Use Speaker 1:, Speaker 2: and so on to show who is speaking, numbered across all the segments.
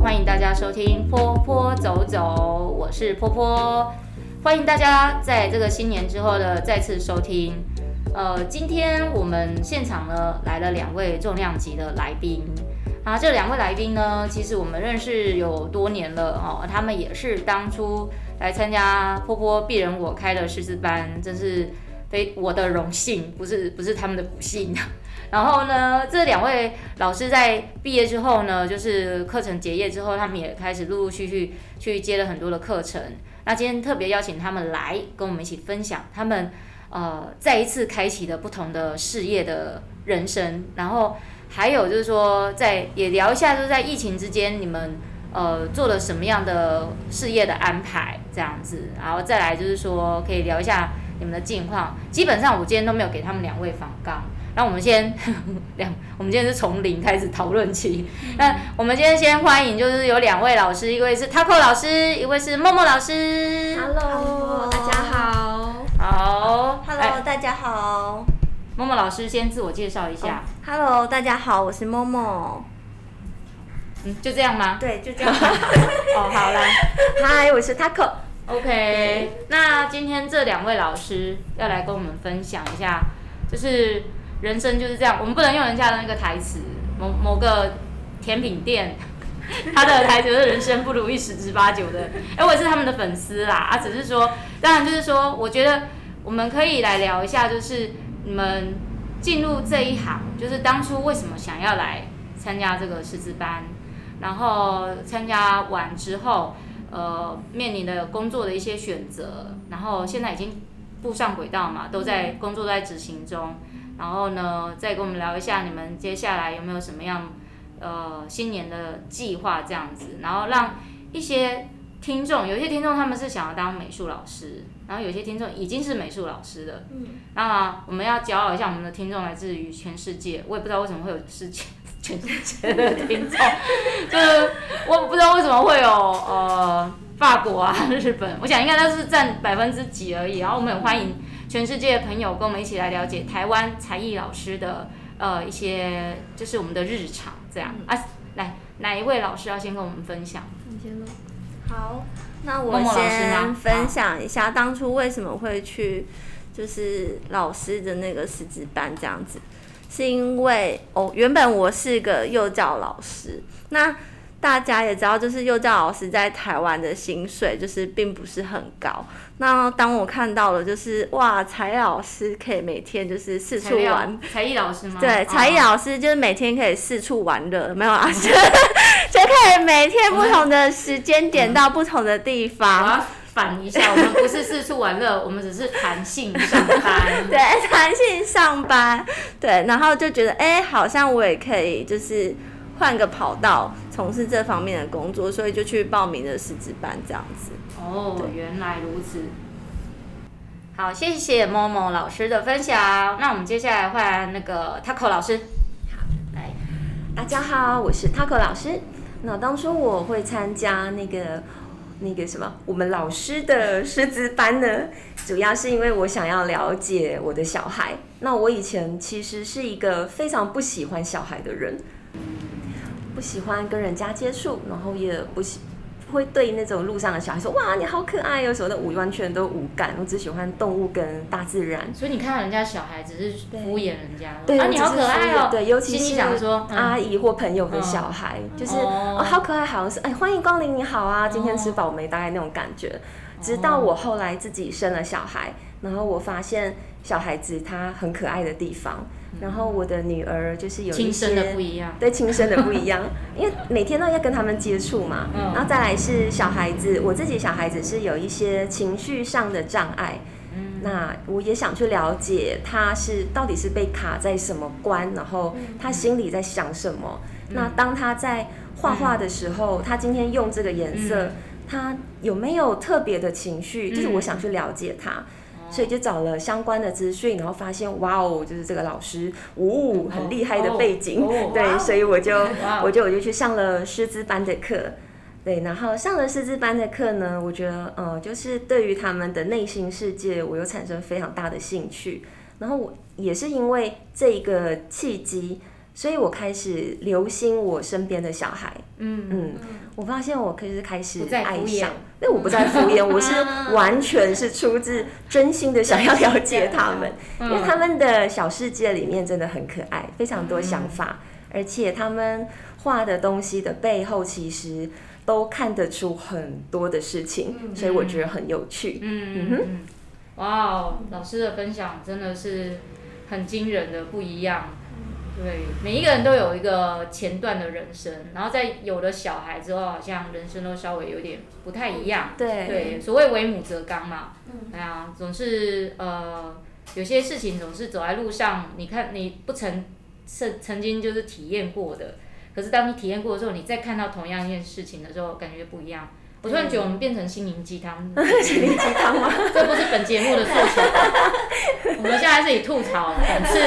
Speaker 1: 欢迎大家收听坡坡走走，我是坡坡，欢迎大家在这个新年之后的再次收听。呃，今天我们现场呢来了两位重量级的来宾，啊，这两位来宾呢，其实我们认识有多年了哦，他们也是当初来参加坡坡鄙人我开的师资班，真是非我的荣幸，不是不是他们的不幸。然后呢，这两位老师在毕业之后呢，就是课程结业之后，他们也开始陆陆续续去接了很多的课程。那今天特别邀请他们来跟我们一起分享他们呃再一次开启的不同的事业的人生。然后还有就是说，在也聊一下，就是在疫情之间你们呃做了什么样的事业的安排这样子。然后再来就是说，可以聊一下你们的近况。基本上我今天都没有给他们两位访纲。那我们先 两，我们今天是从零开始讨论起。那我们今天先欢迎，就是有两位老师，一位是 Taco 老师，一位是默默老师。
Speaker 2: Hello，大家好。
Speaker 1: 好。
Speaker 2: Hello，大家好。
Speaker 1: 默默老师先自我介绍一下。
Speaker 2: Oh, Hello，大家好，我是默默。
Speaker 1: 嗯，就这样吗？
Speaker 2: 对，就这样。
Speaker 1: 哦，好啦。
Speaker 2: Hi，我是 Taco。
Speaker 1: OK，那今天这两位老师要来跟我们分享一下，就是。人生就是这样，我们不能用人家的那个台词，某某个甜品店，他的台词是“人生不如意十之八九”的。哎，我也是他们的粉丝啦，啊，只是说，当然就是说，我觉得我们可以来聊一下，就是你们进入这一行，就是当初为什么想要来参加这个师资班，然后参加完之后，呃，面临的工作的一些选择，然后现在已经步上轨道嘛，都在工作在执行中。然后呢，再跟我们聊一下你们接下来有没有什么样，呃，新年的计划这样子。然后让一些听众，有些听众他们是想要当美术老师，然后有些听众已经是美术老师了。嗯。那我们要骄傲一下，我们的听众来自于全世界。我也不知道为什么会有世界全世界的听众，就是我不知道为什么会有呃法国啊、日本，我想应该都是占百分之几而已。然后我们很欢迎。全世界的朋友跟我们一起来了解台湾才艺老师的呃一些，就是我们的日常这样啊。来，哪一位老师要先跟我们分享？
Speaker 2: 你先说。好，那我先分享一下当初为什么会去，就是老师的那个师资班这样子，是因为哦，原本我是个幼教老师，那。大家也知道，就是幼教老师在台湾的薪水就是并不是很高。那当我看到了，就是哇，才艺老师可以每天就是四处玩，
Speaker 1: 才艺老师吗？
Speaker 2: 对，才艺老师就是每天可以四处玩乐，没有啊，就 就可以每天不同的时间点到不同的地方。
Speaker 1: 反一下，我们不是四处玩乐，我们只是弹性上班。
Speaker 2: 对，弹性上班。对，然后就觉得，哎、欸，好像我也可以，就是。换个跑道从事这方面的工作，所以就去报名了师资班这样子。
Speaker 1: 哦，原来如此。好，谢谢默默老师的分享。那我们接下来换那个 Taco 老师。
Speaker 3: 好，来，大家好，我是 Taco 老师。那当初我会参加那个那个什么我们老师的师资班呢，主要是因为我想要了解我的小孩。那我以前其实是一个非常不喜欢小孩的人。不喜欢跟人家接触，然后也不喜不会对那种路上的小孩说哇，你好可爱哦什么的，我完全都无感，我只喜欢动物跟大自然。
Speaker 1: 所以你看到人家小孩只是敷衍人家，
Speaker 3: 对，
Speaker 1: 啊你好可爱哦，
Speaker 3: 对，尤其是想说阿姨或朋友的小孩，嗯、就是哦，哦好可爱，好像是哎欢迎光临，你好啊，今天吃饱没？大概那种感觉。直到我后来自己生了小孩，然后我发现小孩子他很可爱的地方。然后我的女儿就是有一些
Speaker 1: 亲生的不一样，
Speaker 3: 对，亲生的不一样，因为每天都要跟他们接触嘛。嗯。然后再来是小孩子，我自己小孩子是有一些情绪上的障碍。嗯。那我也想去了解他是到底是被卡在什么关，然后他心里在想什么。嗯。那当他在画画的时候，嗯。他今天用这个颜色，嗯。他有没有特别的情绪？就是我想去了解他。所以就找了相关的资讯，然后发现哇哦，就是这个老师，呜，很厉害的背景，对，所以我就我就我就去上了师资班的课，对，然后上了师资班的课呢，我觉得呃，就是对于他们的内心世界，我又产生非常大的兴趣，然后我也是因为这一个契机，所以我开始留心我身边的小孩。
Speaker 1: 嗯。
Speaker 3: 嗯，我发现我可以开始爱上，
Speaker 1: 那
Speaker 3: 我不再敷衍，我是 完全是出自真心的想要了解他们，因为他们的小世界里面真的很可爱，非常多想法，而且他们画的东西的背后其实都看得出很多的事情，所以我觉得很有趣。
Speaker 1: 嗯嗯哼，哇哦，老师的分享真的是很惊人的不一样。对，每一个人都有一个前段的人生，然后在有了小孩之后，好像人生都稍微有点不太一样。
Speaker 3: 对，
Speaker 1: 对，所谓为母则刚嘛，嗯，哎呀，总是呃，有些事情总是走在路上，你看你不曾曾曾经就是体验过的，可是当你体验过的时候，你再看到同样一件事情的时候，感觉不一样。我突然觉得我们变成心灵鸡汤，
Speaker 3: 心灵鸡汤吗？
Speaker 1: 这不是本节目的诉求。我们现在是以吐槽、讽刺、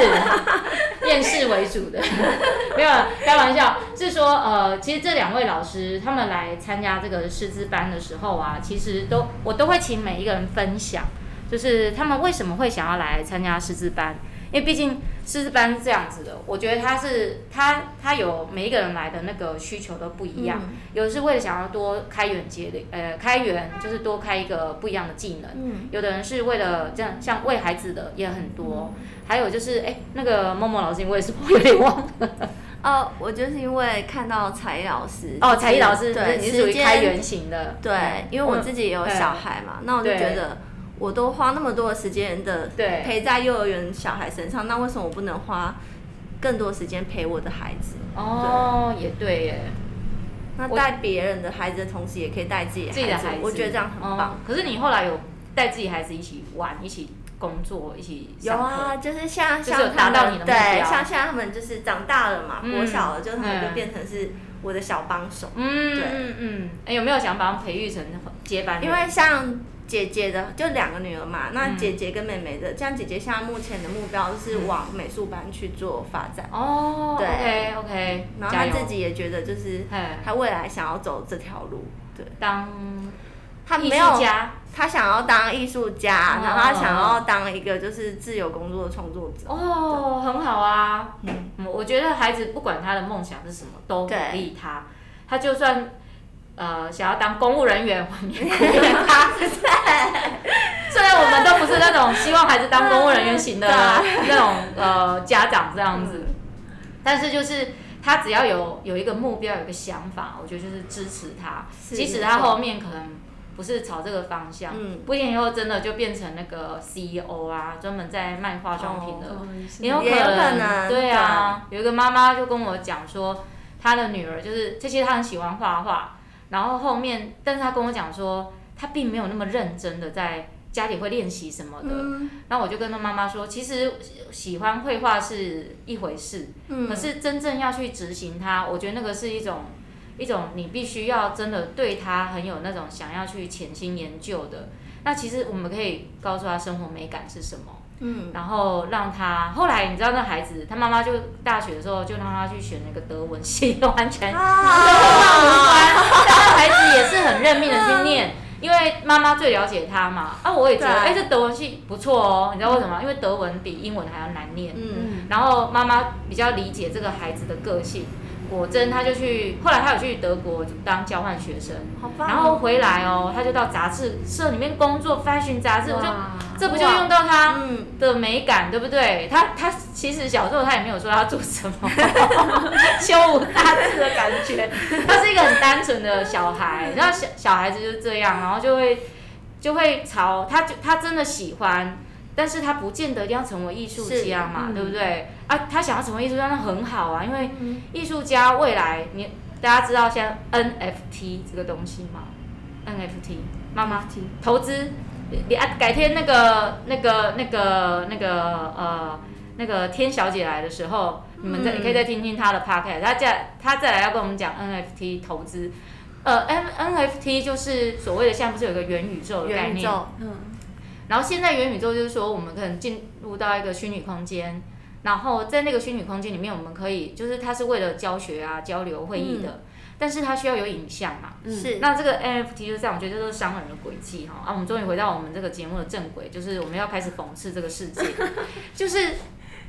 Speaker 1: 厌世为主的，没有开玩笑。是说，呃，其实这两位老师他们来参加这个师资班的时候啊，其实都我都会请每一个人分享，就是他们为什么会想要来参加师资班。因为毕竟师资班是这样子的，我觉得他是他他有每一个人来的那个需求都不一样，嗯、有的是为了想要多开源节的，呃，开源就是多开一个不一样的技能，嗯、有的人是为了这样像为孩子的也很多，嗯、还有就是哎那个默默老师，因为是 我有点忘了，
Speaker 2: 哦，我就是因为看到才艺老师，
Speaker 1: 哦，才艺老师
Speaker 2: 对，
Speaker 1: 你是属于开源型的，
Speaker 2: 对，因为我自己也有小孩嘛，嗯、那我就觉得。我都花那么多的时间的陪在幼儿园小孩身上，那为什么我不能花更多时间陪我的孩子？
Speaker 1: 哦，也对耶。
Speaker 2: 那带别人的孩子的同时，也可以带自己的孩子，我觉得这样很棒。
Speaker 1: 可是你后来有带自己孩子一起玩、一起工作、一起
Speaker 2: 有啊，就是像像他们对，像现在他们就是长大了嘛，国小了，就他们就变成是我的小帮手。
Speaker 1: 嗯，对，嗯嗯。哎，有没有想把他们培育成接班人？
Speaker 2: 因为像。姐姐的就两个女儿嘛，那姐姐跟妹妹的，这样姐姐现在目前的目标是往美术班去做发展。
Speaker 1: 哦，对，OK OK。
Speaker 2: 然后她自己也觉得，就是她未来想要走这条路，对，
Speaker 1: 当
Speaker 2: 她没有，她想要当艺术家，然后她想要当一个就是自由工作的创作者。
Speaker 1: 哦，很好啊。嗯，我觉得孩子不管他的梦想是什么，都鼓励他，他就算。呃，想要当公务人员，我也鼓励他。虽然我们都不是那种希望孩子当公务人员型的那种呃家长这样子，但是就是他只要有有一个目标，有一个想法，我觉得就是支持他。即使他后面可能不是朝这个方向，嗯不一定以后真的就变成那个 CEO 啊，专门在卖化妆品的，也有可能。对啊，有一个妈妈就跟我讲说，她的女儿就是这些，她很喜欢画画。然后后面，但是他跟我讲说，他并没有那么认真的在家里会练习什么的。嗯。那我就跟他妈妈说，其实喜欢绘画是一回事，嗯。可是真正要去执行它，我觉得那个是一种一种你必须要真的对他很有那种想要去潜心研究的。那其实我们可以告诉他生活美感是什么。嗯，然后让他后来，你知道那孩子，他妈妈就大学的时候就让他去选那个德文系，完全跟画无关。但孩子也是很认命的去念，因为妈妈最了解他嘛。啊，我也觉得，哎，这德文系不错哦。你知道为什么？因为德文比英文还要难念。嗯，然后妈妈比较理解这个孩子的个性。果真，他就去，后来他有去德国当交换学生，然后回来哦，他就到杂志社里面工作，fashion 杂志，我就这不就用到他的美感，对不对？他他其实小时候他也没有说他做什么，胸无大志的感觉，他是一个很单纯的小孩，然后小小孩子就是这样，然后就会就会朝他就他真的喜欢。但是他不见得一定要成为艺术家嘛，嗯、对不对？啊，他想要成为艺术家，那很好啊，因为艺术家未来，你大家知道像 NFT 这个东西吗？NFT，妈妈投资，你啊，改天那个那个那个那个呃那个天小姐来的时候，你们再你可以再听听她的 podcast，她再她再来要跟我们讲 NFT 投资，呃，NFT 就是所谓的现在不是有个元宇宙的概念，嗯。然后现在元宇宙就是说，我们可能进入到一个虚拟空间，然后在那个虚拟空间里面，我们可以就是它是为了教学啊、交流、会议的，嗯、但是它需要有影像嘛。是。那这个 NFT 就是这样，我觉得这都是商人的轨迹哈。啊，我们终于回到我们这个节目的正轨，就是我们要开始讽刺这个世界，就是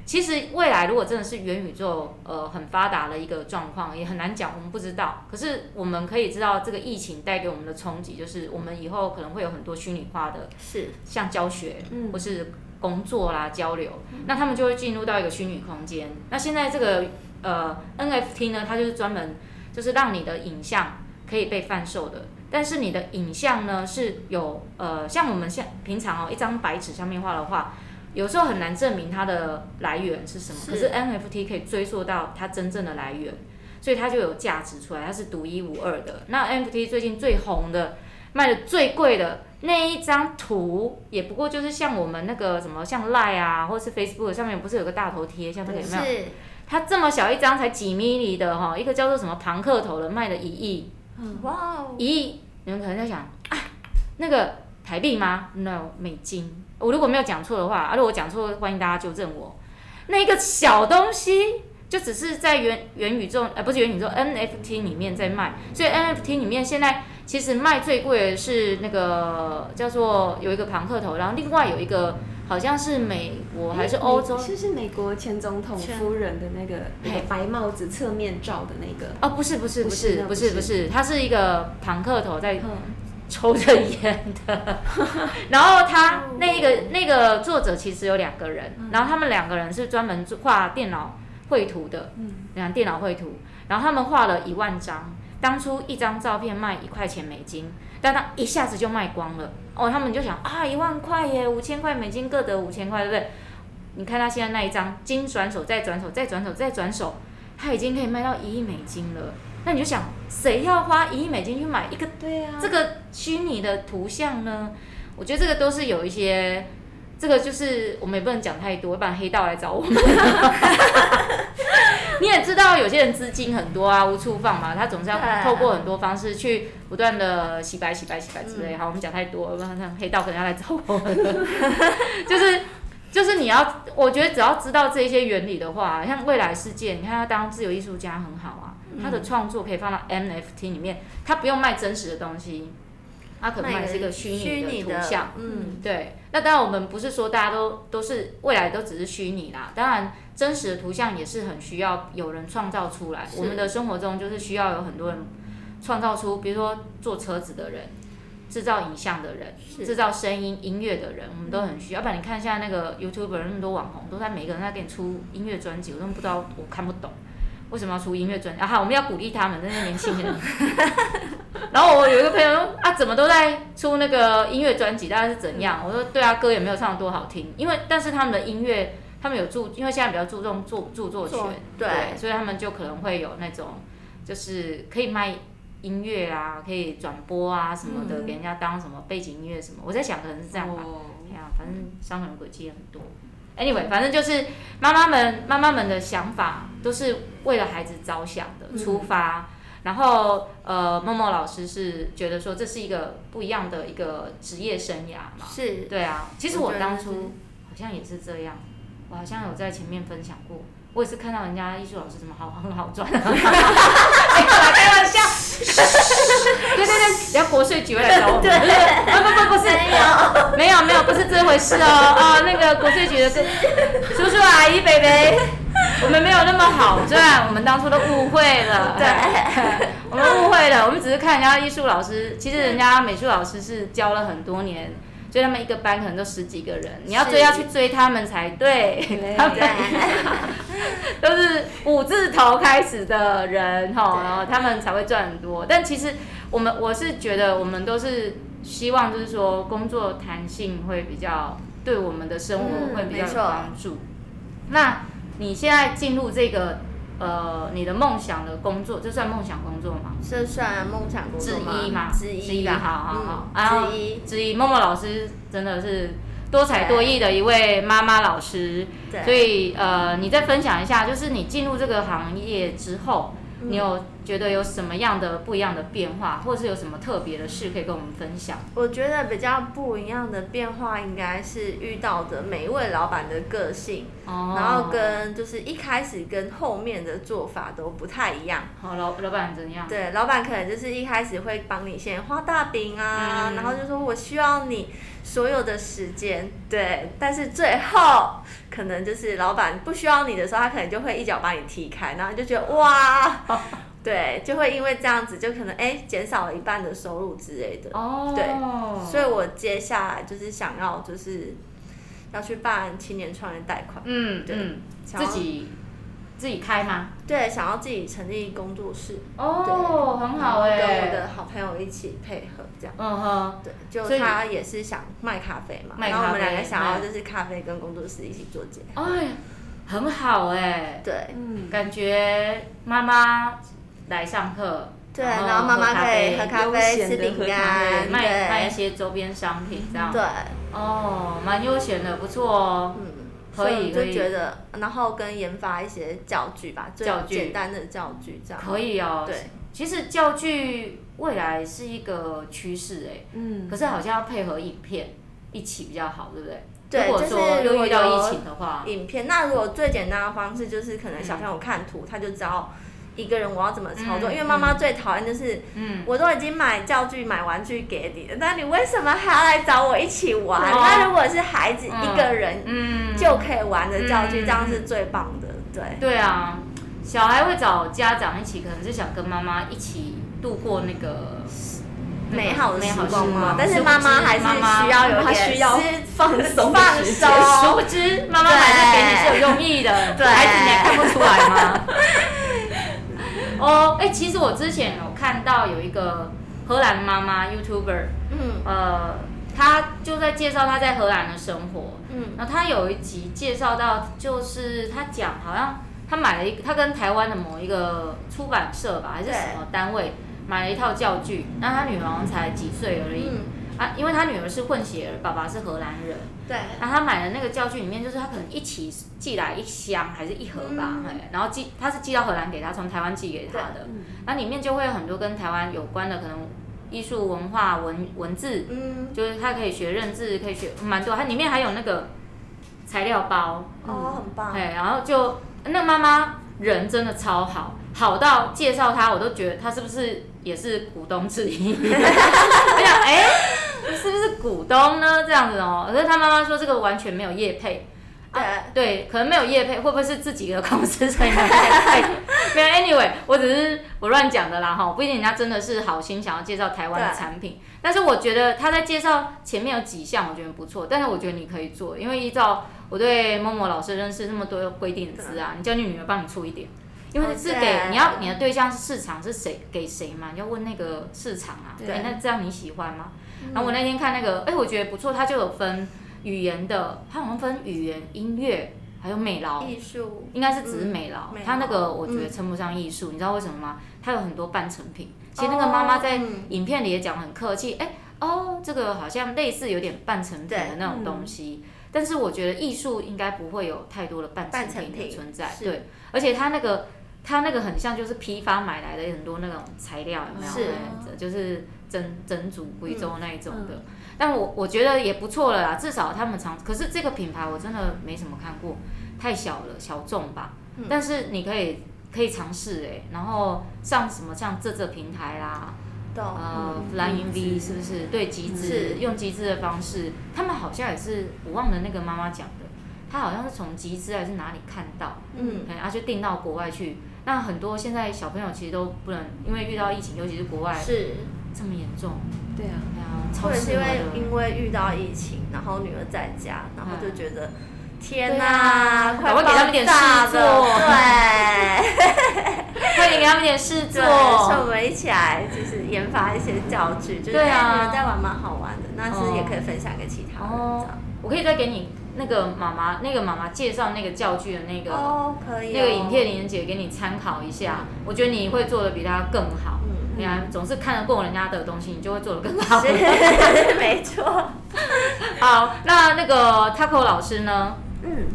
Speaker 1: 其实未来如果真的是元宇宙呃很发达的一个状况，也很难讲，我们不知道。可是我们可以知道，这个疫情带给我们的冲击，就是我们以后可能会有很多虚拟化的，
Speaker 2: 是
Speaker 1: 像教学，嗯或是工作啦交流，那他们就会进入到一个虚拟空间。那现在这个呃 NFT 呢，它就是专门就是让你的影像可以被贩售的，但是你的影像呢是有呃像我们像平常哦一张白纸上面画的画。有时候很难证明它的来源是什么，可是 NFT 可以追溯到它真正的来源，所以它就有价值出来，它是独一无二的。那 NFT 最近最红的、卖的最贵的那一张图，也不过就是像我们那个什么，像 Line 啊，或是 Facebook 上面不是有个大头贴，像这个有没有？它这么小一张，才几 mini 的哈，一个叫做什么庞克头的，卖了一亿。
Speaker 2: 哇哦！
Speaker 1: 一亿，你们可能在想啊，那个台币吗？No，美金。我如果没有讲错的话，啊，如果我讲错，欢迎大家纠正我。那一个小东西就只是在元元宇宙，呃，不是元宇宙，NFT 里面在卖。所以 NFT 里面现在其实卖最贵的是那个叫做有一个庞克头，然后另外有一个好像是美国还是欧洲，
Speaker 3: 是是美国前总统夫人的那个那个白帽子侧面照的那个。
Speaker 1: 哦，不是不是不是不是不是，它是一个庞克头在。抽着烟的，然后他那个那个作者其实有两个人，然后他们两个人是专门画电脑绘图的，嗯，电脑绘图，然后他们画了一万张，当初一张照片卖一块钱美金，但他一下子就卖光了，哦，他们就想啊，一万块耶，五千块美金各得五千块，对不对？你看他现在那一张，经转手再转手再转手再转手，他已经可以卖到一亿美金了。那你就想，谁要花一亿美金去买一个对啊这个虚拟的图像呢？我觉得这个都是有一些，这个就是我们也不能讲太多，不然黑道来找我们。你也知道，有些人资金很多啊，无处放嘛，他总是要透过很多方式去不断的洗白、洗白、洗白之类。好，我们讲太多，不然黑道可能要来找我们。就是就是你要，我觉得只要知道这些原理的话，像未来世界，你看他当自由艺术家很好啊。他的创作可以放到 NFT 里面，他不用卖真实的东西，他可能卖的是一个虚拟的图像。嗯，对。那当然，我们不是说大家都都是未来都只是虚拟啦。当然，真实的图像也是很需要有人创造出来。我们的生活中就是需要有很多人创造出，比如说做车子的人，制造影像的人，制造声音音乐的人，我们都很需要。要不然你看现在那个 YouTuber 那么多网红，都在每个人在给你出音乐专辑，我都不知道，我看不懂。为什么要出音乐专辑？啊哈，我们要鼓励他们那些年轻人。然后我有一个朋友说啊，怎么都在出那个音乐专辑？大概是怎样？我说对啊，歌也没有唱得多好听。因为但是他们的音乐，他们有注，因为现在比较注重著著作权，对，所以他们就可能会有那种，就是可以卖音乐啊，可以转播啊什么的，嗯、给人家当什么背景音乐什么。我在想可能是这样吧。哎呀、哦，反正商人诡计也很多。Anyway，反正就是妈妈们妈妈们的想法都是为了孩子着想的出发，嗯、然后呃，默默老师是觉得说这是一个不一样的一个职业生涯嘛，是，对啊，其实我当初好像也是这样，我好像有在前面分享过。我也是看到人家艺术老师怎么好很好赚，没有啦，开玩笑。对对对，人家国税局会来找我们。对，不不不不是，没有没有没有，不是这回事哦啊，那个国税局的是叔叔阿姨、伯伯，我们没有那么好赚，我们当初都误会了。对，我们误会了，我们只是看人家艺术老师，其实人家美术老师是教了很多年。所以他们一个班可能都十几个人，你要追要去追他们才对。他们 都是五字头开始的人哈，然后他们才会赚很多。但其实我们我是觉得我们都是希望就是说工作弹性会比较对我们的生活会比较有帮助。那你现在进入这个。呃，你的梦想的工作，这算梦想工作吗？
Speaker 2: 这算梦想工作
Speaker 1: 之一吗？
Speaker 2: 之一，
Speaker 1: 之一吧，好好好。然后之一，之一，默默老师真的是多才多艺的一位妈妈老师。对。所以呃，你再分享一下，就是你进入这个行业之后，你有觉得有什么样的不一样的变化，或是有什么特别的事可以跟我们分享？
Speaker 2: 我觉得比较不一样的变化，应该是遇到的每一位老板的个性，哦、然后跟就是一开始跟后面的做法都不太一样。
Speaker 1: 好，老老板怎样？
Speaker 2: 对，老板可能就是一开始会帮你先画大饼啊，嗯、然后就说我需要你所有的时间，对，但是最后可能就是老板不需要你的时候，他可能就会一脚把你踢开，然后你就觉得哇。对，就会因为这样子，就可能哎减少了一半的收入之类的。哦。对，所以我接下来就是想要就是要去办青年创业贷款。
Speaker 1: 嗯，对。嗯。自己自己开吗？
Speaker 2: 对，想要自己成立工作室。
Speaker 1: 哦，很好哎。
Speaker 2: 跟我的好朋友一起配合这样。嗯哼。对，就他也是想卖咖啡嘛，然后我们两个想要就是咖啡跟工作室一起做结合。
Speaker 1: 哎，很好哎。
Speaker 2: 对。
Speaker 1: 嗯。感觉妈妈。来上课，
Speaker 2: 对，然后妈妈可以喝咖啡、吃饼干，
Speaker 1: 卖卖一些周边商品，这样。
Speaker 2: 对，
Speaker 1: 哦，蛮悠闲的，不错哦。嗯，可以，
Speaker 2: 就觉得，然后跟研发一些教具吧，教具，简单的教具这样。
Speaker 1: 可以哦。对，其实教具未来是一个趋势哎，嗯，可是好像要配合影片一起比较好，对不对？
Speaker 2: 对，就是如果遇到
Speaker 1: 疫情的话，
Speaker 2: 影片，那如果最简单的方式就是可能小朋友看图，他就知道。一个人我要怎么操作？嗯、因为妈妈最讨厌就是，嗯、我都已经买教具、买玩具给你了，那你为什么还要来找我一起玩？哦、那如果是孩子一个人，嗯就可以玩的教具，嗯、这样是最棒的。对。
Speaker 1: 对啊，小孩会找家长一起，可能是想跟妈妈一起度过那个
Speaker 2: 美好的时光嘛。但是妈妈还是需要有点放松放松。
Speaker 1: 殊不知，妈妈还是给你是有用意的，对孩子你还看不出来吗？哦，哎，其实我之前有看到有一个荷兰妈妈 YouTuber，嗯，呃，她就在介绍她在荷兰的生活，嗯，然后她有一集介绍到，就是她讲好像她买了一个，她跟台湾的某一个出版社吧，还是什么单位买了一套教具，那她女儿好像才几岁而已。嗯啊，因为他女儿是混血儿，爸爸是荷兰人。对。然后他买的那个教具里面，就是他可能一起寄来一箱还是一盒吧，嗯、然后寄他是寄到荷兰给他，从台湾寄给他的。那、嗯、里面就会有很多跟台湾有关的，可能艺术文化文文字，嗯，就是他可以学认字，可以学蛮多。它里面还有那个材料包。
Speaker 2: 哦，很棒。
Speaker 1: 对，然后就那妈妈人真的超好，好到介绍他，我都觉得他是不是也是股东之一？我想，哎、欸。是不是股东呢？这样子哦，可是他妈妈说这个完全没有业配，对、啊、对，可能没有业配，会不会是自己的公司所以没有业配？没有，anyway，我只是我乱讲的啦哈，不一定人家真的是好心想要介绍台湾的产品，但是我觉得他在介绍前面有几项我觉得不错，但是我觉得你可以做，因为依照我对 Momo 老师认识那么多规定的字啊，你叫你女儿帮你出一点，因为是给对。你要你的对象是市场是谁给谁嘛，你要问那个市场啊，对，那这样你喜欢吗？然后我那天看那个，哎，我觉得不错，它就有分语言的，它好像分语言、音乐，还有美劳。
Speaker 2: 艺术。
Speaker 1: 应该是只是美劳，它那个我觉得称不上艺术，你知道为什么吗？它有很多半成品。其实那个妈妈在影片里也讲很客气，哎，哦，这个好像类似有点半成品的那种东西，但是我觉得艺术应该不会有太多的半成品的存在，对，而且它那个它那个很像就是批发买来的很多那种材料，有没有？是，就是。整整组贵州那一种的，嗯嗯、但我我觉得也不错了啦，至少他们常。可是这个品牌我真的没什么看过，太小了，小众吧。嗯、但是你可以可以尝试哎，然后像什么像这这平台啦，
Speaker 2: 懂
Speaker 1: 呃蓝银 V 是不是？对，集资用集资的方式，他们好像也是我忘了那个妈妈讲的，他好像是从集资还是哪里看到，嗯，然后就订到国外去。那很多现在小朋友其实都不能，因为遇到疫情，尤其是国外
Speaker 2: 是。
Speaker 1: 这么严重？
Speaker 2: 对啊，对啊或者是因为因为遇到疫情，然后女儿在家，然后就觉得天哪，快 给他们点事做，对，
Speaker 1: 快点给他们点事做，
Speaker 2: 所以我们一起来就是研发一些教具，就是女儿在玩蛮好玩的，那是也可以分享给其他人。
Speaker 1: 我可以再给你那个妈妈那个妈妈介绍那个教具的那个
Speaker 2: 哦，可以，
Speaker 1: 那个影片连接给你参考一下，我觉得你会做的比他更好。总是看得过人家的东西，你就会做得更好。
Speaker 2: 没错。
Speaker 1: 好，那那个 Taco 老师呢？
Speaker 3: 嗯。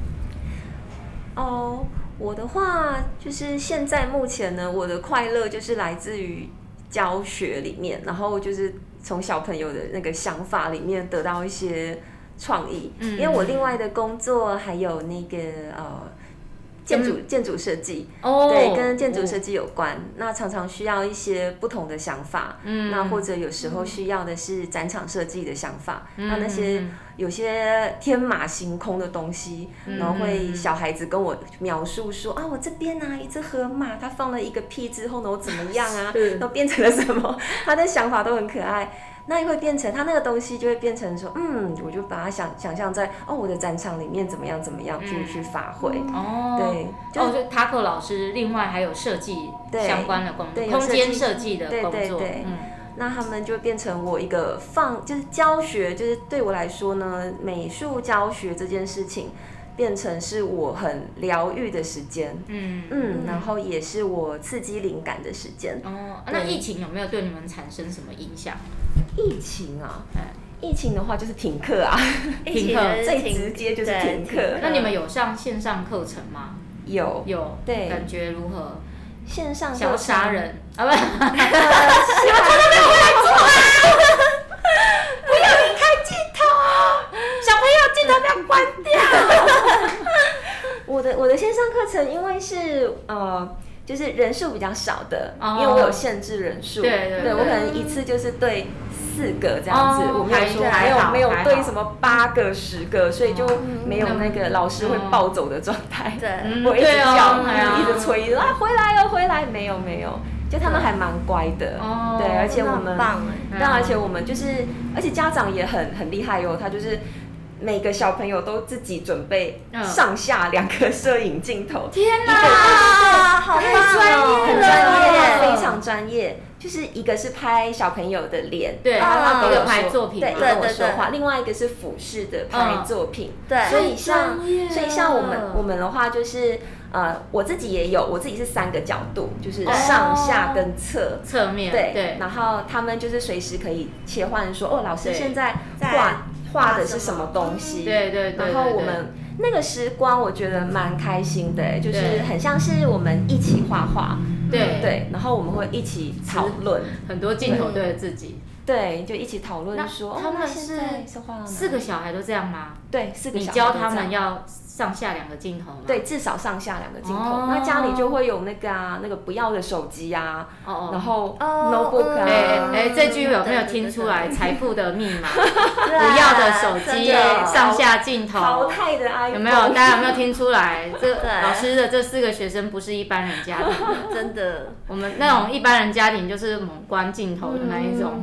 Speaker 3: 哦，我的话就是现在目前呢，我的快乐就是来自于教学里面，然后就是从小朋友的那个想法里面得到一些创意。嗯，因为我另外的工作还有那个呃。建筑建筑设计，哦，对，跟建筑设计有关。那常常需要一些不同的想法，嗯，那或者有时候需要的是展场设计的想法。那那些有些天马行空的东西，然后会小孩子跟我描述说啊，我这边啊一只河马，它放了一个屁之后呢，我怎么样啊，都变成了什么？他的想法都很可爱。那也会变成他那个东西就会变成说，嗯，我就把它想想象在哦我的展场里面怎么样怎么样去、嗯、去发挥。哦，对，就
Speaker 1: 哦，就 Taco 老师另外还有设计相关的工作，空间设计的工作。对对对，
Speaker 3: 嗯，那他们就变成我一个放就是教学，就是对我来说呢，美术教学这件事情变成是我很疗愈的时间。嗯嗯，然后也是我刺激灵感的时间。
Speaker 1: 哦，那疫情有没有对你们产生什么影响？
Speaker 3: 疫情啊，疫情的话就是停课啊，
Speaker 1: 停课
Speaker 3: 最直接就是停课。
Speaker 1: 那你们有上线上课程吗？
Speaker 3: 有
Speaker 1: 有，对，感觉如何？
Speaker 3: 线上
Speaker 1: 想杀人啊？不，
Speaker 3: 你们真的没有来做啊！不要离开镜头，小朋友镜头不要关掉。我的我的线上课程，因为是呃。就是人数比较少的，oh, 因为我有限制人数，
Speaker 1: 对对，对，对，
Speaker 3: 我可能一次就是对四个这样子，我没有说
Speaker 1: 没有
Speaker 3: 没有对什么八个十个，所以就没有那个老师会暴走的状态。对，我一直叫，一直催啊，回来哦，回来，没有没有，就他们还蛮乖的，对，而且我们，但而且我们就是，而且家长也很很厉害哟，他就是。每个小朋友都自己准备上下两个摄影镜头，
Speaker 1: 天哪，好专业，
Speaker 3: 很专业，非常专业。就是一个是拍小朋友的脸，
Speaker 1: 对，然后一个拍作品，
Speaker 3: 对，跟我说话。另外一个是俯视的拍作品，对。所以像，所以像我们我们的话就是，呃，我自己也有，我自己是三个角度，就是上下跟侧
Speaker 1: 侧面，
Speaker 3: 对对。然后他们就是随时可以切换，说哦，老师现在画。画的是什么东西？
Speaker 1: 对对对。
Speaker 3: 然后我们那个时光，我觉得蛮开心的，就是很像是我们一起画画。对对。然后我们会一起讨论，
Speaker 1: 很多镜头对着自己。
Speaker 3: 对，就一起讨论说，
Speaker 1: 他们是四个小孩都这样吗？
Speaker 3: 对，四个小孩。
Speaker 1: 你教他们要。上下两个镜头吗？
Speaker 3: 对，至少上下两个镜头。那家里就会有那个啊，那个不要的手机啊，然后 notebook 啊。
Speaker 1: 哎，这句有没有听出来？财富的密码，不要的手机，上下镜头。
Speaker 3: 淘汰的 iPhone。
Speaker 1: 有没有？大家有没有听出来？这老师的这四个学生不是一般人家庭，
Speaker 2: 真的。
Speaker 1: 我们那种一般人家庭就是猛关镜头的那一种。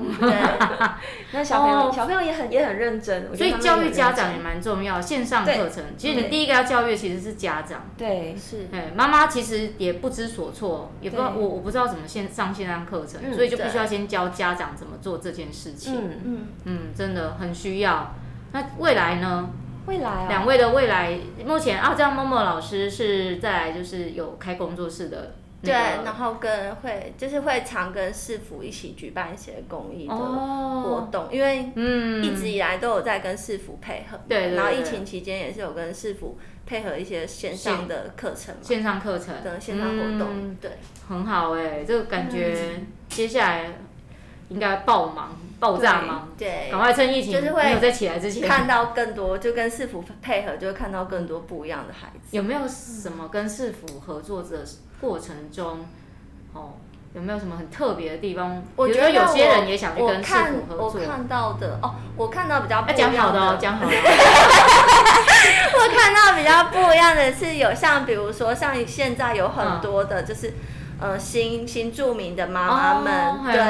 Speaker 3: 那小朋友，小朋友也很也很认真。
Speaker 1: 所以教育家长也蛮重要，线上课程。其实你第一。一个要教育其实是家长，
Speaker 3: 对，是，
Speaker 1: 哎，妈妈其实也不知所措，也不知道我我不知道怎么线上线上课程，嗯、所以就必须要先教家长怎么做这件事情，嗯。嗯。嗯，真的很需要。那未来呢？
Speaker 3: 未来啊，
Speaker 1: 两位的未来，目前啊，这样 Momo 老师是再来就是有开工作室的。
Speaker 2: 对，然后跟会就是会常跟市府一起举办一些公益的活动，因为嗯一直以来都有在跟市府配合，对，然后疫情期间也是有跟市府配合一些线上的课程，
Speaker 1: 线上课程。
Speaker 2: 的线上活动，对，
Speaker 1: 很好哎，这个感觉接下来应该爆忙爆炸吗，对，赶快趁疫情就是会没有再起来之前
Speaker 2: 看到更多，就跟市府配合，就会看到更多不一样的孩子。
Speaker 1: 有没有什么跟市府合作的？过程中，哦，有没有什么很特别的地方？
Speaker 2: 我觉得
Speaker 1: 有些人也想去跟市府合作。
Speaker 2: 我看到的哦，我看到比较
Speaker 1: 要讲好的哦，讲好的。
Speaker 2: 我看到比较不一样的是，有像比如说，像现在有很多的，就是。呃，新新住民的妈妈们，oh, 对，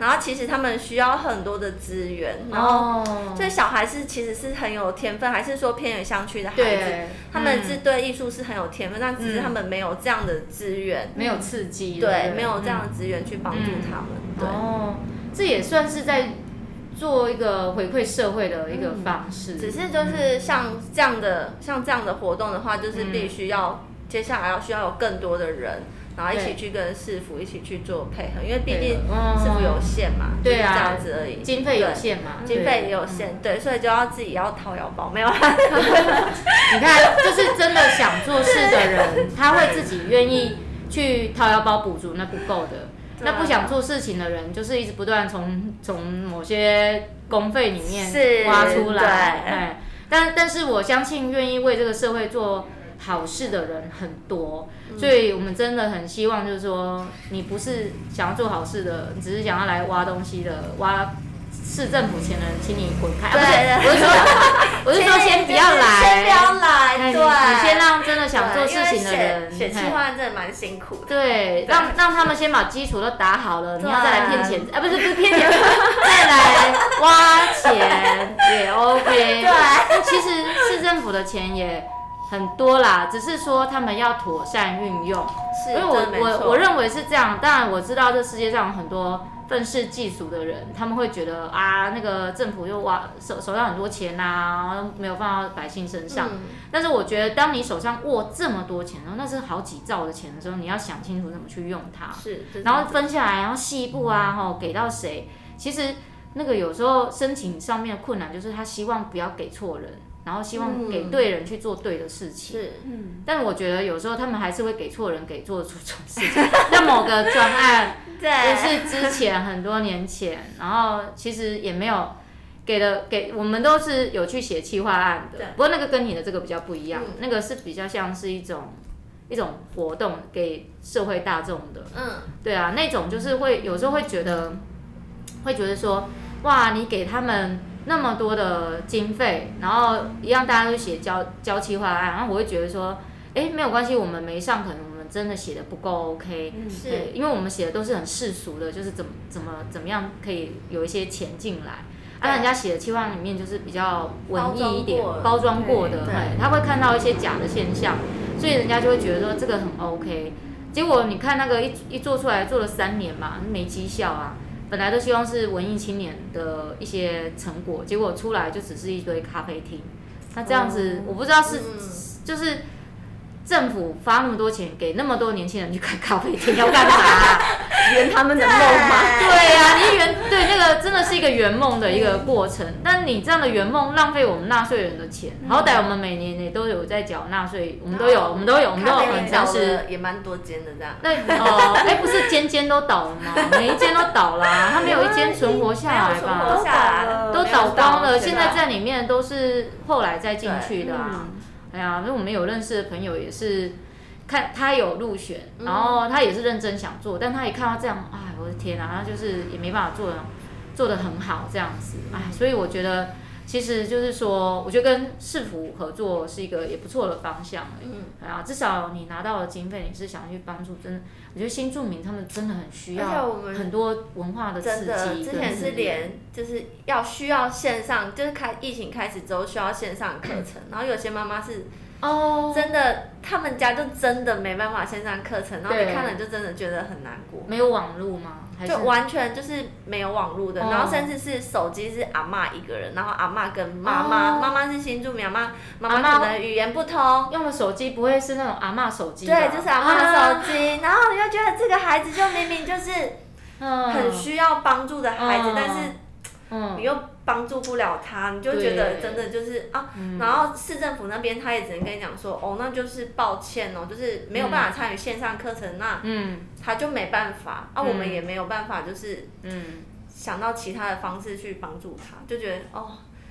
Speaker 2: 然后其实他们需要很多的资源，oh. 然后这小孩是其实是很有天分，还是说偏远乡区的孩子，他们是对艺术是很有天分，嗯、但只是他们没有这样的资源，
Speaker 1: 没有刺激，
Speaker 2: 对，对没有这样的资源去帮助他们，嗯、对，
Speaker 1: 哦，这也算是在做一个回馈社会的一个方式，
Speaker 2: 嗯、只是就是像这样的像这样的活动的话，就是必须要、嗯、接下来要需要有更多的人。然后一起去跟市府一起去做配合，因为毕竟市府有限嘛，
Speaker 1: 对啊，
Speaker 2: 这样子而已，
Speaker 1: 经费有限嘛，
Speaker 2: 经费也有限，对，所以就要自己要掏腰包，没有。
Speaker 1: 你看，就是真的想做事的人，他会自己愿意去掏腰包补足那不够的。那不想做事情的人，就是一直不断从从某些公费里面挖出来，哎，但但是我相信愿意为这个社会做好事的人很多，所以我们真的很希望，就是说你不是想要做好事的，你只是想要来挖东西的挖。市政府钱的人，请你滚开！不是，我是说，我是说，先不要来，
Speaker 2: 先不要来，对，
Speaker 1: 你先让真的想做事情的人，
Speaker 2: 选企划真的蛮辛苦的。
Speaker 1: 对，让让他们先把基础都打好了，你要再来骗钱，啊，不是不是 骗钱，再来挖钱也 OK。对，其实市政府的钱也很多啦，只是说他们要妥善运用。是，因为我我我认为是这样，当然我知道这世界上有很多。愤世嫉俗的人，他们会觉得啊，那个政府又挖手手上很多钱呐、啊，没有放到百姓身上。嗯、但是我觉得，当你手上握这么多钱，然后那是好几兆的钱的时候，你要想清楚怎么去用它。是，然后分下来，然后细一步啊，吼，给到谁？其实那个有时候申请上面的困难，就是他希望不要给错人。然后希望给对人去做对的事情，是，嗯，但我觉得有时候他们还是会给错人，给做出这种事情。像某个专案，对，也是之前很多年前，然后其实也没有给的给，我们都是有去写企划案的，不过那个跟你的这个比较不一样，那个是比较像是一种一种活动给社会大众的，嗯，对啊，那种就是会有时候会觉得会觉得说，哇，你给他们。那么多的经费，然后一样大家都写交交企划案，然后我会觉得说，哎，没有关系，我们没上，可能我们真的写的不够 OK，嗯，是，因为我们写的都是很世俗的，就是怎么怎么怎么样可以有一些钱进来，而、啊、人家写的期望里面就是比较文艺一点，包装过的，对，他会看到一些假的现象，所以人家就会觉得说这个很 OK，结果你看那个一一做出来做了三年嘛，没绩效啊。本来都希望是文艺青年的一些成果，结果出来就只是一堆咖啡厅。那这样子，我不知道是就是。政府发那么多钱给那么多年轻人去开咖啡厅，要干嘛？圆他们的梦吗？对呀、啊，你圆对那个真的是一个圆梦的一个过程。但你这样的圆梦浪费我们纳税人的钱，好歹我们每年也都有在缴纳税，我们都有，我们都有，我们都有很诚实。
Speaker 2: 也蛮多间的这样。
Speaker 1: 那哦，哎，不是间间都倒了吗？每一间都倒了，他没有一间存活下来吧？
Speaker 2: 都倒了
Speaker 1: 都倒光了。现在在里面都是后来再进去的啊。哎呀，因为我们有认识的朋友也是，看他有入选，然后他也是认真想做，但他一看到这样，哎，我的天啊，他就是也没办法做的，做的很好这样子，哎，所以我觉得。其实就是说，我觉得跟市府合作是一个也不错的方向。嗯，啊，至少你拿到了经费，你是想去帮助，真的，我觉得新住民他们真的很需要很多文化的刺激。真的，
Speaker 2: 之前是连就是要需要线上，就是开疫情开始之后需要线上课程，然后有些妈妈是。哦，真的，他们家就真的没办法线上课程，然后你看了就真的觉得很难过。
Speaker 1: 没有网络吗？
Speaker 2: 就完全就是没有网络的，然后甚至是手机是阿嬷一个人，然后阿嬷跟妈妈，妈妈是新住民，阿嬷妈妈可能语言不通，
Speaker 1: 用的手机不会是那种阿嬷手机。
Speaker 2: 对，就是阿嬷的手机，然后你就觉得这个孩子就明明就是很需要帮助的孩子，但是。你又帮助不了他，你就觉得真的就是啊，嗯、然后市政府那边他也只能跟你讲说，哦，那就是抱歉哦，就是没有办法参与线上课程，那嗯，他就没办法，嗯、啊，我们也没有办法，就是嗯，想到其他的方式去帮助他，就觉得哦，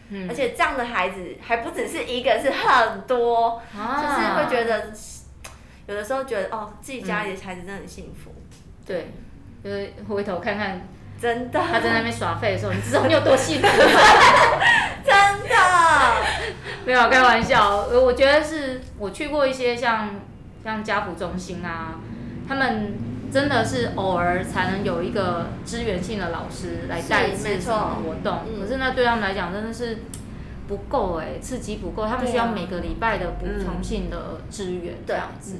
Speaker 2: 嗯、而且这样的孩子还不只是一个，是很多，啊、就是会觉得有的时候觉得哦，自己家里的孩子真的很幸福，
Speaker 1: 嗯、对，就是回头看看。
Speaker 2: 真的，
Speaker 1: 他在那边耍废的时候，你知道你有多幸福吗？
Speaker 2: 真的，
Speaker 1: 没有开玩笑。我觉得是我去过一些像像家福中心啊，他们真的是偶尔才能有一个支援性的老师来带一次什么活动。可是那对他们来讲真的是不够哎，刺激不够，他们需要每个礼拜的补充性的支援这样子。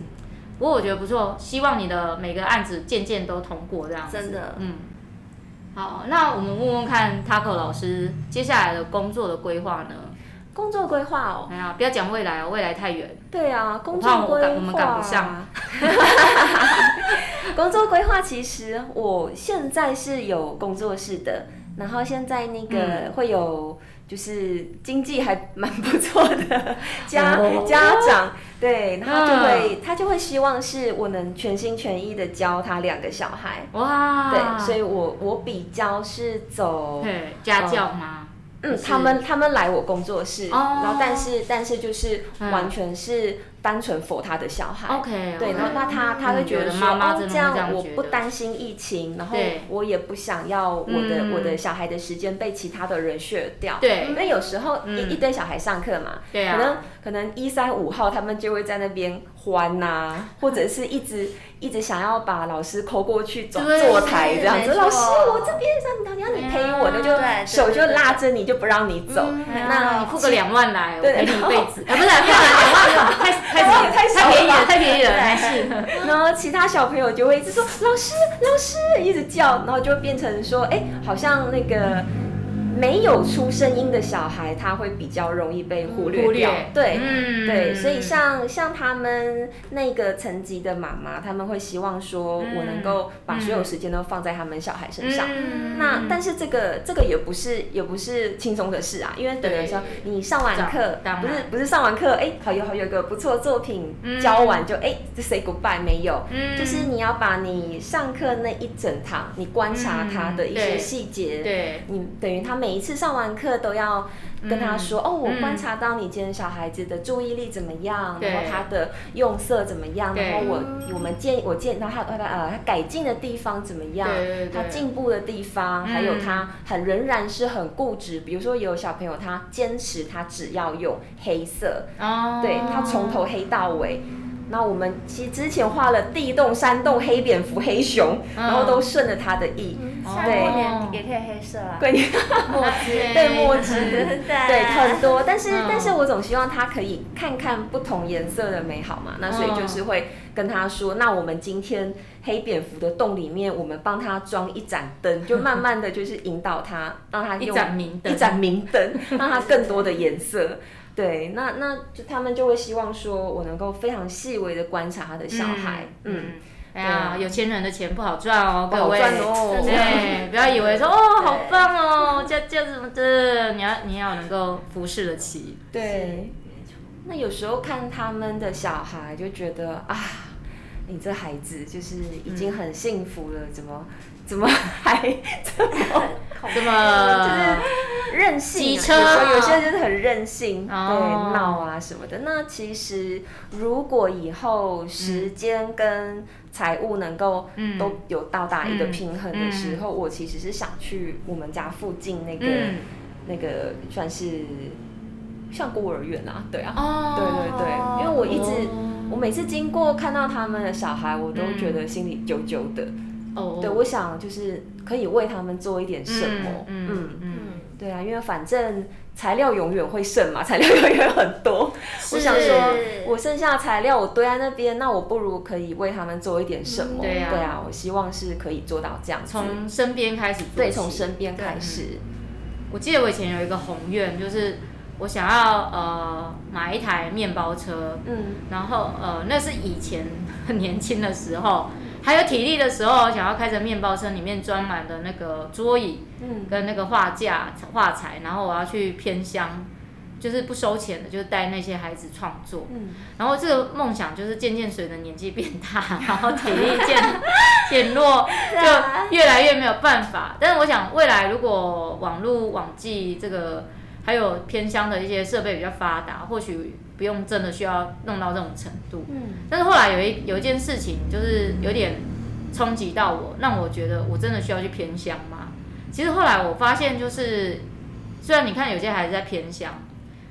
Speaker 1: 不过我觉得不错，希望你的每个案子渐渐都通过这样子。
Speaker 2: 真的，嗯。
Speaker 1: 好，那我们问问看 Taco 老师接下来的工作的规划呢？
Speaker 2: 工作规划哦，
Speaker 1: 哎呀，不要讲未来哦，未来太远。
Speaker 2: 对啊，工作规划，
Speaker 1: 我们赶不上。
Speaker 3: 工作规划其实我现在是有工作室的，然后现在那个会有就是经济还蛮不错的 家家长，对，然后就会他就会希望是我能全心全意的教他两个小孩，
Speaker 1: 哇，
Speaker 3: 对，所以我我比较是走
Speaker 1: 家教吗？
Speaker 3: 嗯，他们他们来我工作室，然后但是但是就是完全是。单纯 for 他的小孩
Speaker 1: ，OK，
Speaker 3: 对，然后那他他会觉得说，哦，这样我不担心疫情，然后我也不想要我的我的小孩的时间被其他的人削掉，
Speaker 1: 对，
Speaker 3: 因为有时候一一堆小孩上课嘛，对啊，可能可能一三五号他们就会在那边欢呐，或者是一直一直想要把老师抠过去坐坐台这样子，老师我这边让你要你陪我，那就手就拉着你就不让你走，
Speaker 1: 那你付个两万来，我陪你一辈子，不是两万太。太太太便宜了，太便宜了，还是。
Speaker 3: 然后其他小朋友就会一直说老师老师，一直叫，然后就会变成说，哎，好像那个。没有出声音的小孩，他会比较容易被忽略掉。对，嗯、对，所以像像他们那个层级的妈妈，他们会希望说，我能够把所有时间都放在他们小孩身上。嗯、那但是这个这个也不是也不是轻松的事啊，因为等于说你上完课，不是不是上完课，哎，好有好有个不错的作品教完就哎就 say goodbye 没有，嗯、就是你要把你上课那一整堂，你观察他的一些细节，对，你等于他。每一次上完课都要跟他说、嗯、哦，我观察到你今天小孩子的注意力怎么样，对。然后他的用色怎么样，然后我我们建我建到他他呃他改进的地方怎么样，对对对。他进步的地方，嗯、还有他很仍然是很固执，比如说有小朋友他坚持他只要用黑色，哦、对他从头黑到尾。那我们其实之前画了地洞、山洞、黑蝙蝠、黑熊，然后都顺着他的意。
Speaker 2: 对，也可以黑色啊。
Speaker 3: 对，墨汁，对墨汁，对很多。但是，但是我总希望他可以看看不同颜色的美好嘛。那所以就是会跟他说，那我们今天黑蝙蝠的洞里面，我们帮他装一盏灯，就慢慢的就是引导他，让他用 一盏明灯，一盏明灯，让他更多的颜色。对，那那就他们就会希望说，我能够非常细微的观察他的小孩，嗯，嗯
Speaker 1: 哎呀，有钱人的钱不好赚哦，各位，
Speaker 3: 不好赚哦，
Speaker 1: 对，不要以为说哦，好棒哦，这这什么的，你要你要能够服侍得起，
Speaker 3: 对，那有时候看他们的小孩，就觉得啊，你这孩子就是已经很幸福了，怎么？怎么还 怎么
Speaker 1: 怎么
Speaker 3: 就是任性？机车。有些人就是很任性，对，闹啊什么的。那其实如果以后时间跟财务能够都有到达一个平衡的时候，我其实是想去我们家附近那个那个算是像孤儿院啊，对啊，对对对，因为我一直我每次经过看到他们的小孩，我都觉得心里揪揪的。哦，对，我想就是可以为他们做一点什么，嗯嗯。嗯，对啊，因为反正材料永远会剩嘛，材料永远很多。我想说，我剩下的材料我堆在那边，那我不如可以为他们做一点什么？对啊，我希望是可以做到这样子，
Speaker 1: 从身边开始，
Speaker 3: 对，从身边开始。
Speaker 1: 我记得我以前有一个宏愿，就是我想要呃买一台面包车，嗯，然后呃那是以前很 年轻的时候。还有体力的时候，想要开着面包车，里面装满的那个桌椅，跟那个画架、画材，然后我要去偏乡，就是不收钱的，就是带那些孩子创作。嗯，然后这个梦想就是渐渐随着年纪变大，然后体力渐 减弱，就越来越没有办法。但是我想，未来如果网络网际这个。还有偏乡的一些设备比较发达，或许不用真的需要弄到这种程度。嗯。但是后来有一有一件事情，就是有点冲击到我，让我觉得我真的需要去偏乡吗？其实后来我发现，就是虽然你看有些孩子在偏乡，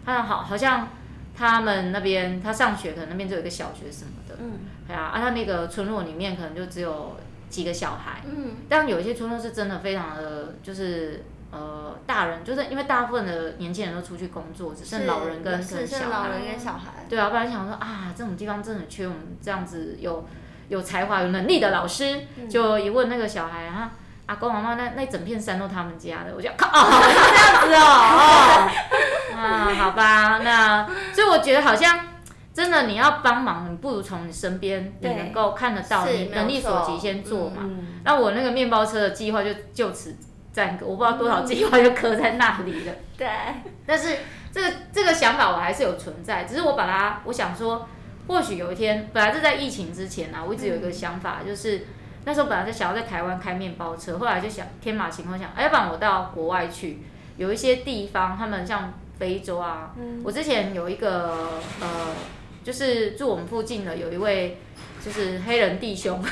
Speaker 1: 他好好像他们那边他上学可能那边就有一个小学什么的，嗯。对啊，啊，他那个村落里面可能就只有几个小孩，嗯。但有一些村落是真的非常的，就是。呃，大人就是因为大部分的年轻人都出去工作，只剩老人跟跟小孩。
Speaker 2: 老人跟小孩。
Speaker 1: 对啊，不然想说啊，这种地方真的缺我们这样子有有才华、有能力的老师。嗯、就一问那个小孩，啊，阿公阿妈那那整片山都他们家的，我就靠，哦，是这样子哦，哦，啊，好吧，那所以我觉得好像真的你要帮忙，你不如从你身边你能够看得到，你能力所及先做嘛。那我那个面包车的计划就就此暂搁，我不知道多少计划就刻在那里了。
Speaker 2: 对，
Speaker 1: 但是这个这个想法我还是有存在，只是我把它，我想说，或许有一天，本来是在疫情之前啊，我一直有一个想法，就是那时候本来是想要在台湾开面包车，后来就想天马行空想，哎，要不然我到国外去，有一些地方，他们像非洲啊，我之前有一个呃。就是住我们附近的有一位，就是黑人弟兄，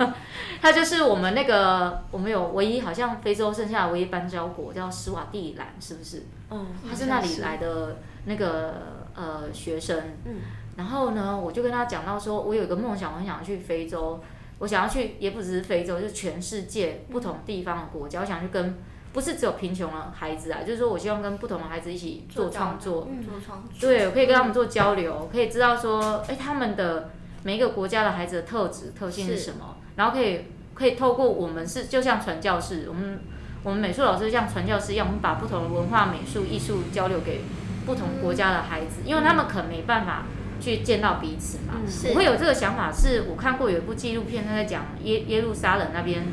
Speaker 1: 他就是我们那个我们有唯一好像非洲剩下的唯一邦交国叫斯瓦蒂兰，是不是？嗯，他是那里来的那个呃学生。嗯，然后呢，我就跟他讲到说，我有一个梦想，我很想去非洲，我想要去，也不只是非洲，就是全世界不同地方的国家，我想去跟。不是只有贫穷的孩子啊，就是说我希望跟不同的孩子一起做创作，
Speaker 2: 嗯，做创作，
Speaker 1: 对，我可以跟他们做交流，可以知道说，哎，他们的每一个国家的孩子的特质特性是什么，然后可以可以透过我们是就像传教士，我们我们美术老师像传教士一样，我们把不同的文化、美术、艺术交流给不同国家的孩子，因为他们可能没办法去见到彼此嘛。我会有这个想法，是我看过有一部纪录片，他在讲耶耶路撒冷那边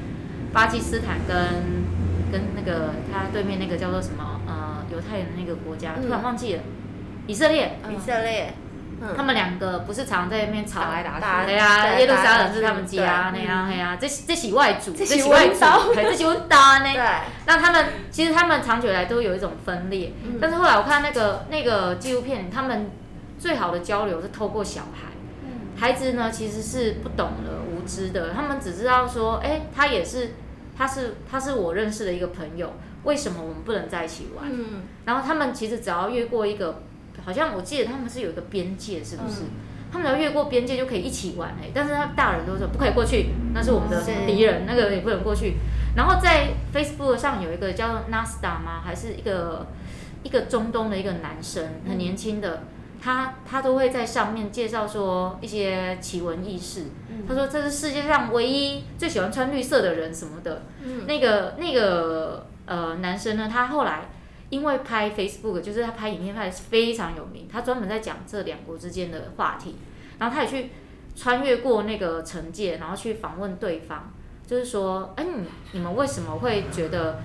Speaker 1: 巴基斯坦跟。跟那个他对面那个叫做什么呃犹太人的那个国家，突然忘记了，以色列，
Speaker 2: 以色列，
Speaker 1: 他们两个不是常在那边吵来打去？对呀，耶路撒冷是他们家，那样，对呀，这这是外族，这是外族，这是温刀 呢。对，那他们其实他们长久以来都有一种分裂，但是后来我看那个那个纪录片，他们最好的交流是透过小孩，孩子呢其实是不懂的、无知的，他们只知道说，哎，他也是。他是他是我认识的一个朋友，为什么我们不能在一起玩？嗯，然后他们其实只要越过一个，好像我记得他们是有一个边界，是不是？嗯、他们只要越过边界就可以一起玩哎，但是他大人都说不可以过去，那是我们的敌人，那个也不能过去。然后在 Facebook 上有一个叫 Nasta 吗？还是一个一个中东的一个男生，很年轻的。嗯他他都会在上面介绍说一些奇闻异事。嗯、他说这是世界上唯一最喜欢穿绿色的人什么的。嗯、那个那个呃男生呢，他后来因为拍 Facebook，就是他拍影片拍的非常有名。他专门在讲这两国之间的话题，然后他也去穿越过那个城界，然后去访问对方，就是说，哎，你你们为什么会觉得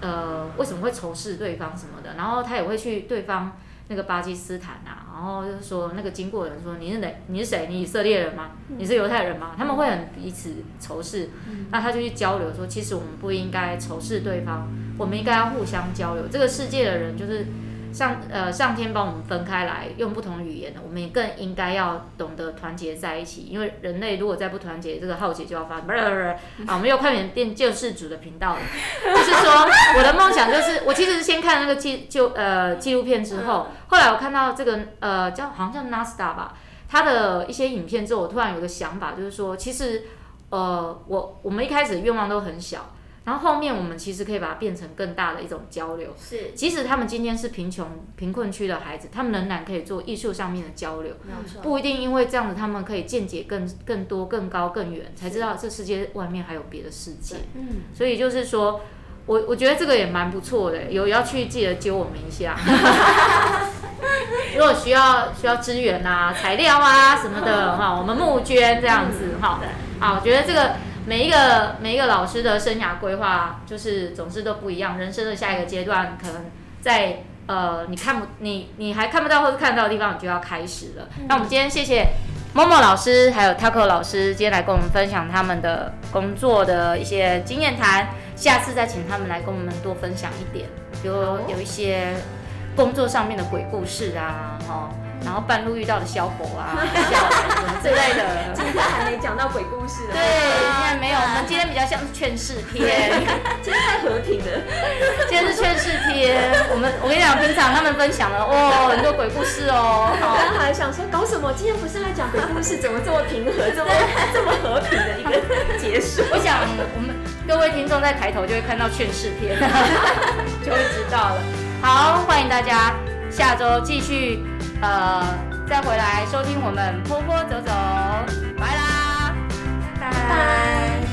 Speaker 1: 呃为什么会仇视对方什么的？然后他也会去对方。那个巴基斯坦啊，然后就是说那个经过的人说，你是哪？你是谁？你以色列人吗？你是犹太人吗？他们会很彼此仇视，那他就去交流说，其实我们不应该仇视对方，我们应该要互相交流。这个世界的人就是。上呃，上天帮我们分开来，用不同的语言的，我们也更应该要懂得团结在一起。因为人类如果再不团结，这个浩劫就要发生。不是不是，啊，我们又快点变救世主的频道了。就是说，我的梦想就是，我其实是先看那个纪就呃纪录片之后，后来我看到这个呃叫好像叫 Nasta 吧，他的一些影片之后，我突然有个想法，就是说，其实呃我我们一开始愿望都很小。然后后面我们其实可以把它变成更大的一种交流，是，即使他们今天是贫穷贫困区的孩子，他们仍然可以做艺术上面的交流，不一定因为这样子他们可以见解更更多、更高、更远，才知道这世界外面还有别的世界。嗯，所以就是说，我我觉得这个也蛮不错的，有要去记得揪我们一下，如果需要需要资源啊、材料啊什么的哈，我们募捐这样子哈，好，我觉得这个。每一个每一个老师的生涯规划，就是总是都不一样。人生的下一个阶段，可能在呃你看不你你还看不到或者看到的地方，你就要开始了。嗯、那我们今天谢谢 Momo 老师还有 Taco 老师，今天来跟我们分享他们的工作的一些经验谈。下次再请他们来跟我们多分享一点，比如有一些工作上面的鬼故事啊，哈。然后半路遇到的小狗啊，什么之类的。
Speaker 3: 今天还没讲到鬼故事。
Speaker 1: 对，今天没有。我们今天比较像是劝世篇。
Speaker 3: 今天太和平了。
Speaker 1: 今天是劝世篇。我们，我跟你讲，平常他们分享了哦很多鬼故事哦。
Speaker 3: 刚刚还想说搞什么？今天不是来讲鬼故事，怎么这么平和，这么 这么和平的一个结束？
Speaker 1: 我想我们各位听众在抬头就会看到劝世篇，就会知道了。好，欢迎大家下周继续。呃，再回来收听我们波波走走，拜啦。拜拜。